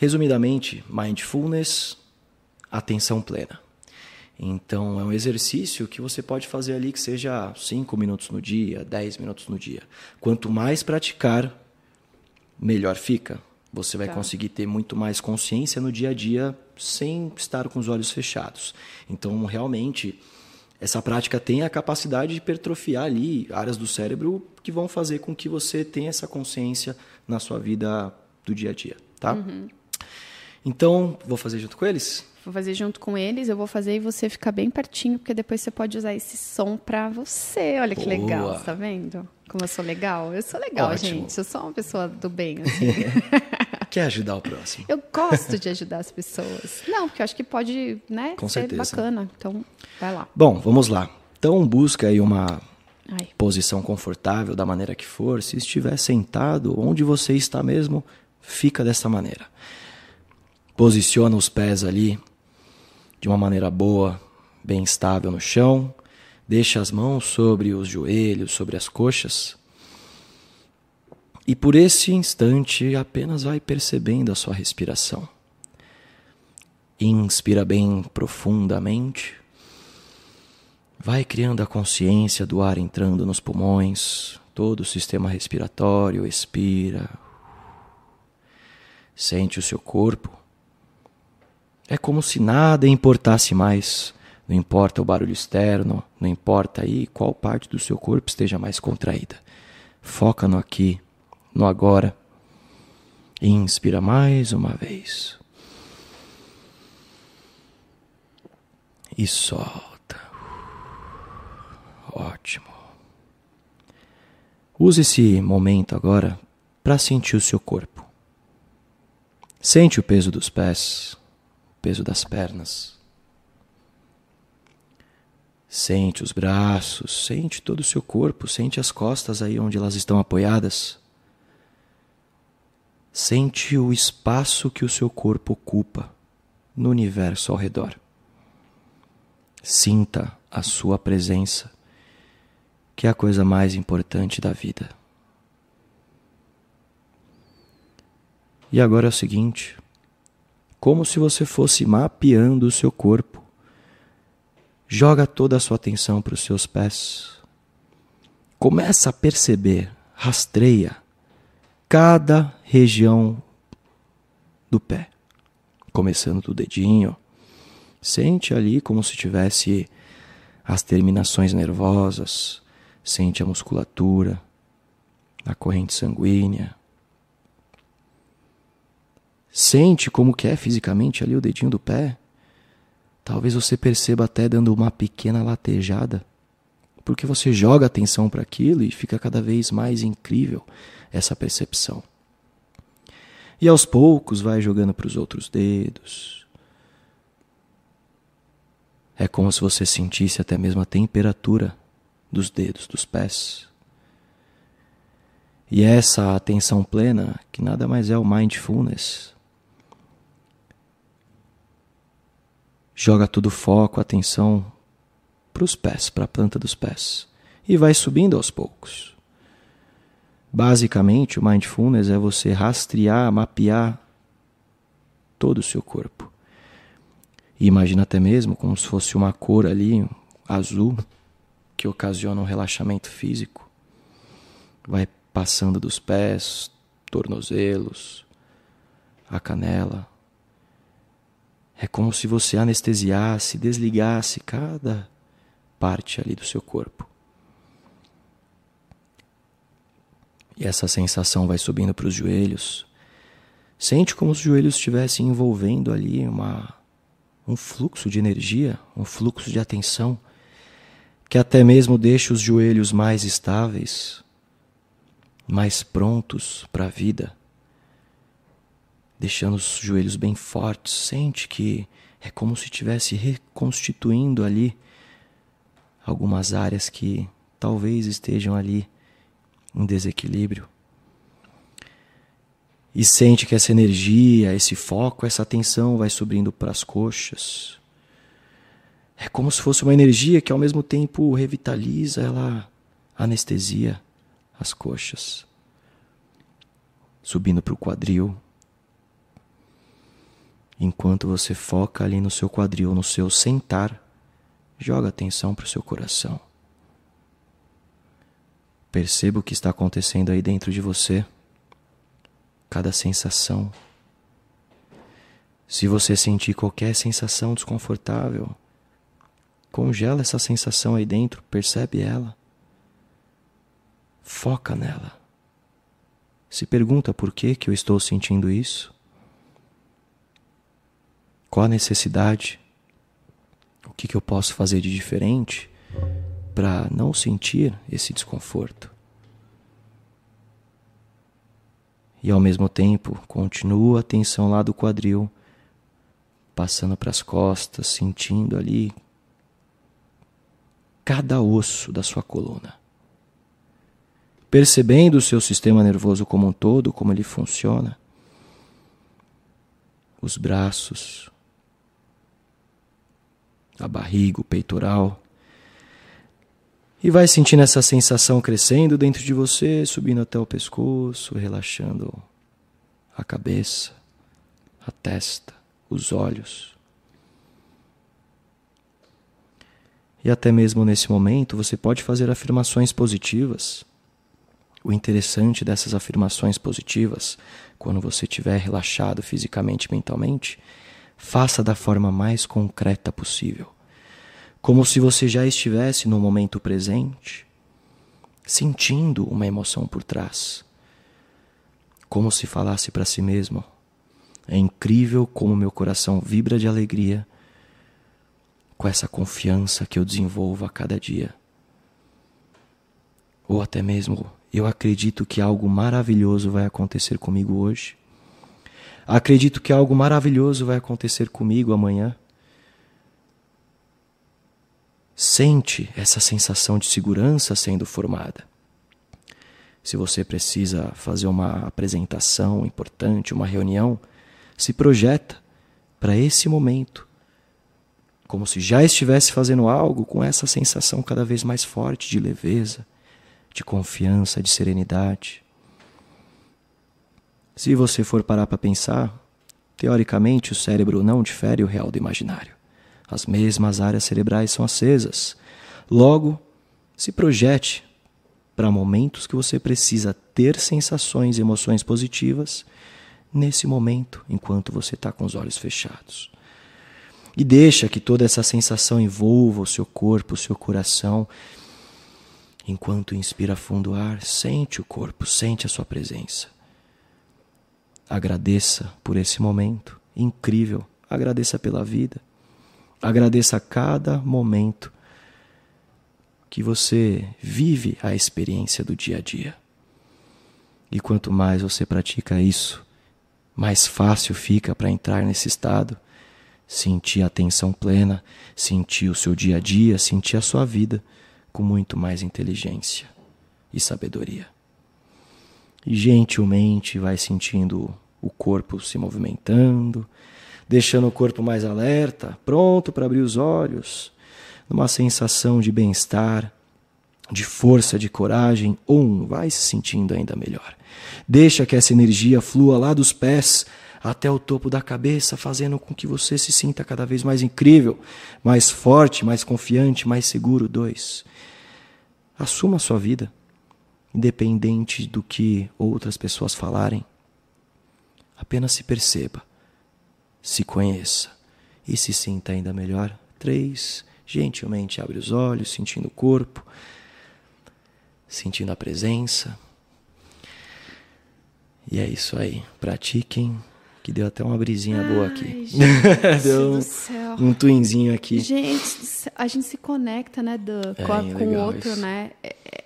Resumidamente, mindfulness, atenção plena. Então, é um exercício que você pode fazer ali que seja 5 minutos no dia, 10 minutos no dia. Quanto mais praticar, melhor fica. Você vai tá. conseguir ter muito mais consciência no dia a dia sem estar com os olhos fechados. Então, realmente, essa prática tem a capacidade de hipertrofiar ali áreas do cérebro que vão fazer com que você tenha essa consciência na sua vida do dia a dia, tá? Uhum. Então, vou fazer junto com eles? Vou fazer junto com eles, eu vou fazer e você ficar bem pertinho, porque depois você pode usar esse som para você. Olha que Boa. legal, tá vendo? Como eu sou legal? Eu sou legal, Ótimo. gente. Eu sou uma pessoa do bem, assim. Quer ajudar o próximo. Eu gosto de ajudar as pessoas. Não, porque eu acho que pode, né, Com ser certeza. bacana. Então, vai lá. Bom, vamos lá. Então, busca aí uma Ai. posição confortável da maneira que for. Se estiver sentado, onde você está mesmo, fica dessa maneira. Posiciona os pés ali de uma maneira boa, bem estável no chão. Deixa as mãos sobre os joelhos, sobre as coxas. E por esse instante apenas vai percebendo a sua respiração. Inspira bem profundamente. Vai criando a consciência do ar entrando nos pulmões, todo o sistema respiratório expira. Sente o seu corpo é como se nada importasse mais. Não importa o barulho externo, não importa aí qual parte do seu corpo esteja mais contraída. Foca no aqui, no agora. Inspira mais uma vez. E solta. Ótimo. Use esse momento agora para sentir o seu corpo. Sente o peso dos pés, peso das pernas. Sente os braços, sente todo o seu corpo, sente as costas aí onde elas estão apoiadas. Sente o espaço que o seu corpo ocupa no universo ao redor. Sinta a sua presença, que é a coisa mais importante da vida. E agora é o seguinte: como se você fosse mapeando o seu corpo. Joga toda a sua atenção para os seus pés. Começa a perceber, rastreia cada região do pé, começando do dedinho. Sente ali como se tivesse as terminações nervosas, sente a musculatura, a corrente sanguínea, Sente como que é fisicamente ali o dedinho do pé. Talvez você perceba até dando uma pequena latejada, porque você joga atenção para aquilo e fica cada vez mais incrível essa percepção. E aos poucos vai jogando para os outros dedos. É como se você sentisse até mesmo a temperatura dos dedos dos pés. E essa atenção plena, que nada mais é o mindfulness, joga todo o foco, atenção para os pés, para a planta dos pés e vai subindo aos poucos. Basicamente, o mindfulness é você rastrear, mapear todo o seu corpo. E imagina até mesmo como se fosse uma cor ali, azul, que ocasiona um relaxamento físico. Vai passando dos pés, tornozelos, a canela, é como se você anestesiasse, desligasse cada parte ali do seu corpo. E essa sensação vai subindo para os joelhos. Sente como os joelhos estivessem envolvendo ali uma, um fluxo de energia, um fluxo de atenção, que até mesmo deixa os joelhos mais estáveis, mais prontos para a vida deixando os joelhos bem fortes. Sente que é como se estivesse reconstituindo ali algumas áreas que talvez estejam ali em desequilíbrio. E sente que essa energia, esse foco, essa atenção vai subindo para as coxas. É como se fosse uma energia que ao mesmo tempo revitaliza, ela anestesia as coxas. Subindo para o quadril, Enquanto você foca ali no seu quadril, no seu sentar, joga atenção para o seu coração. Perceba o que está acontecendo aí dentro de você, cada sensação. Se você sentir qualquer sensação desconfortável, congela essa sensação aí dentro, percebe ela. Foca nela. Se pergunta por que, que eu estou sentindo isso. Qual a necessidade? O que, que eu posso fazer de diferente para não sentir esse desconforto? E ao mesmo tempo, continua a tensão lá do quadril, passando para as costas, sentindo ali cada osso da sua coluna. Percebendo o seu sistema nervoso como um todo, como ele funciona, os braços, a barriga, o peitoral. E vai sentindo essa sensação crescendo dentro de você, subindo até o pescoço, relaxando a cabeça, a testa, os olhos. E até mesmo nesse momento você pode fazer afirmações positivas. O interessante dessas afirmações positivas, quando você estiver relaxado fisicamente e mentalmente, faça da forma mais concreta possível. Como se você já estivesse no momento presente, sentindo uma emoção por trás. Como se falasse para si mesmo: É incrível como meu coração vibra de alegria com essa confiança que eu desenvolvo a cada dia. Ou até mesmo, eu acredito que algo maravilhoso vai acontecer comigo hoje. Acredito que algo maravilhoso vai acontecer comigo amanhã. Sente essa sensação de segurança sendo formada. Se você precisa fazer uma apresentação importante, uma reunião, se projeta para esse momento, como se já estivesse fazendo algo com essa sensação cada vez mais forte de leveza, de confiança, de serenidade. Se você for parar para pensar, teoricamente o cérebro não difere o real do imaginário. As mesmas áreas cerebrais são acesas. Logo, se projete para momentos que você precisa ter sensações e emoções positivas nesse momento, enquanto você está com os olhos fechados. E deixa que toda essa sensação envolva o seu corpo, o seu coração. Enquanto inspira fundo o ar, sente o corpo, sente a sua presença. Agradeça por esse momento incrível. Agradeça pela vida. Agradeça a cada momento que você vive a experiência do dia a dia. E quanto mais você pratica isso, mais fácil fica para entrar nesse estado, sentir a atenção plena, sentir o seu dia a dia, sentir a sua vida com muito mais inteligência e sabedoria gentilmente vai sentindo o corpo se movimentando, deixando o corpo mais alerta, pronto para abrir os olhos, numa sensação de bem-estar, de força, de coragem, um, vai se sentindo ainda melhor. Deixa que essa energia flua lá dos pés até o topo da cabeça, fazendo com que você se sinta cada vez mais incrível, mais forte, mais confiante, mais seguro. Dois, assuma a sua vida independente do que outras pessoas falarem. Apenas se perceba, se conheça e se sinta ainda melhor. Três, gentilmente abre os olhos, sentindo o corpo, sentindo a presença. E é isso aí. Pratiquem, que deu até uma brisinha Ai, boa aqui. deu um, um twinzinho aqui. Gente, a gente se conecta, né, Dan, é, com, com o outro, isso. né? É,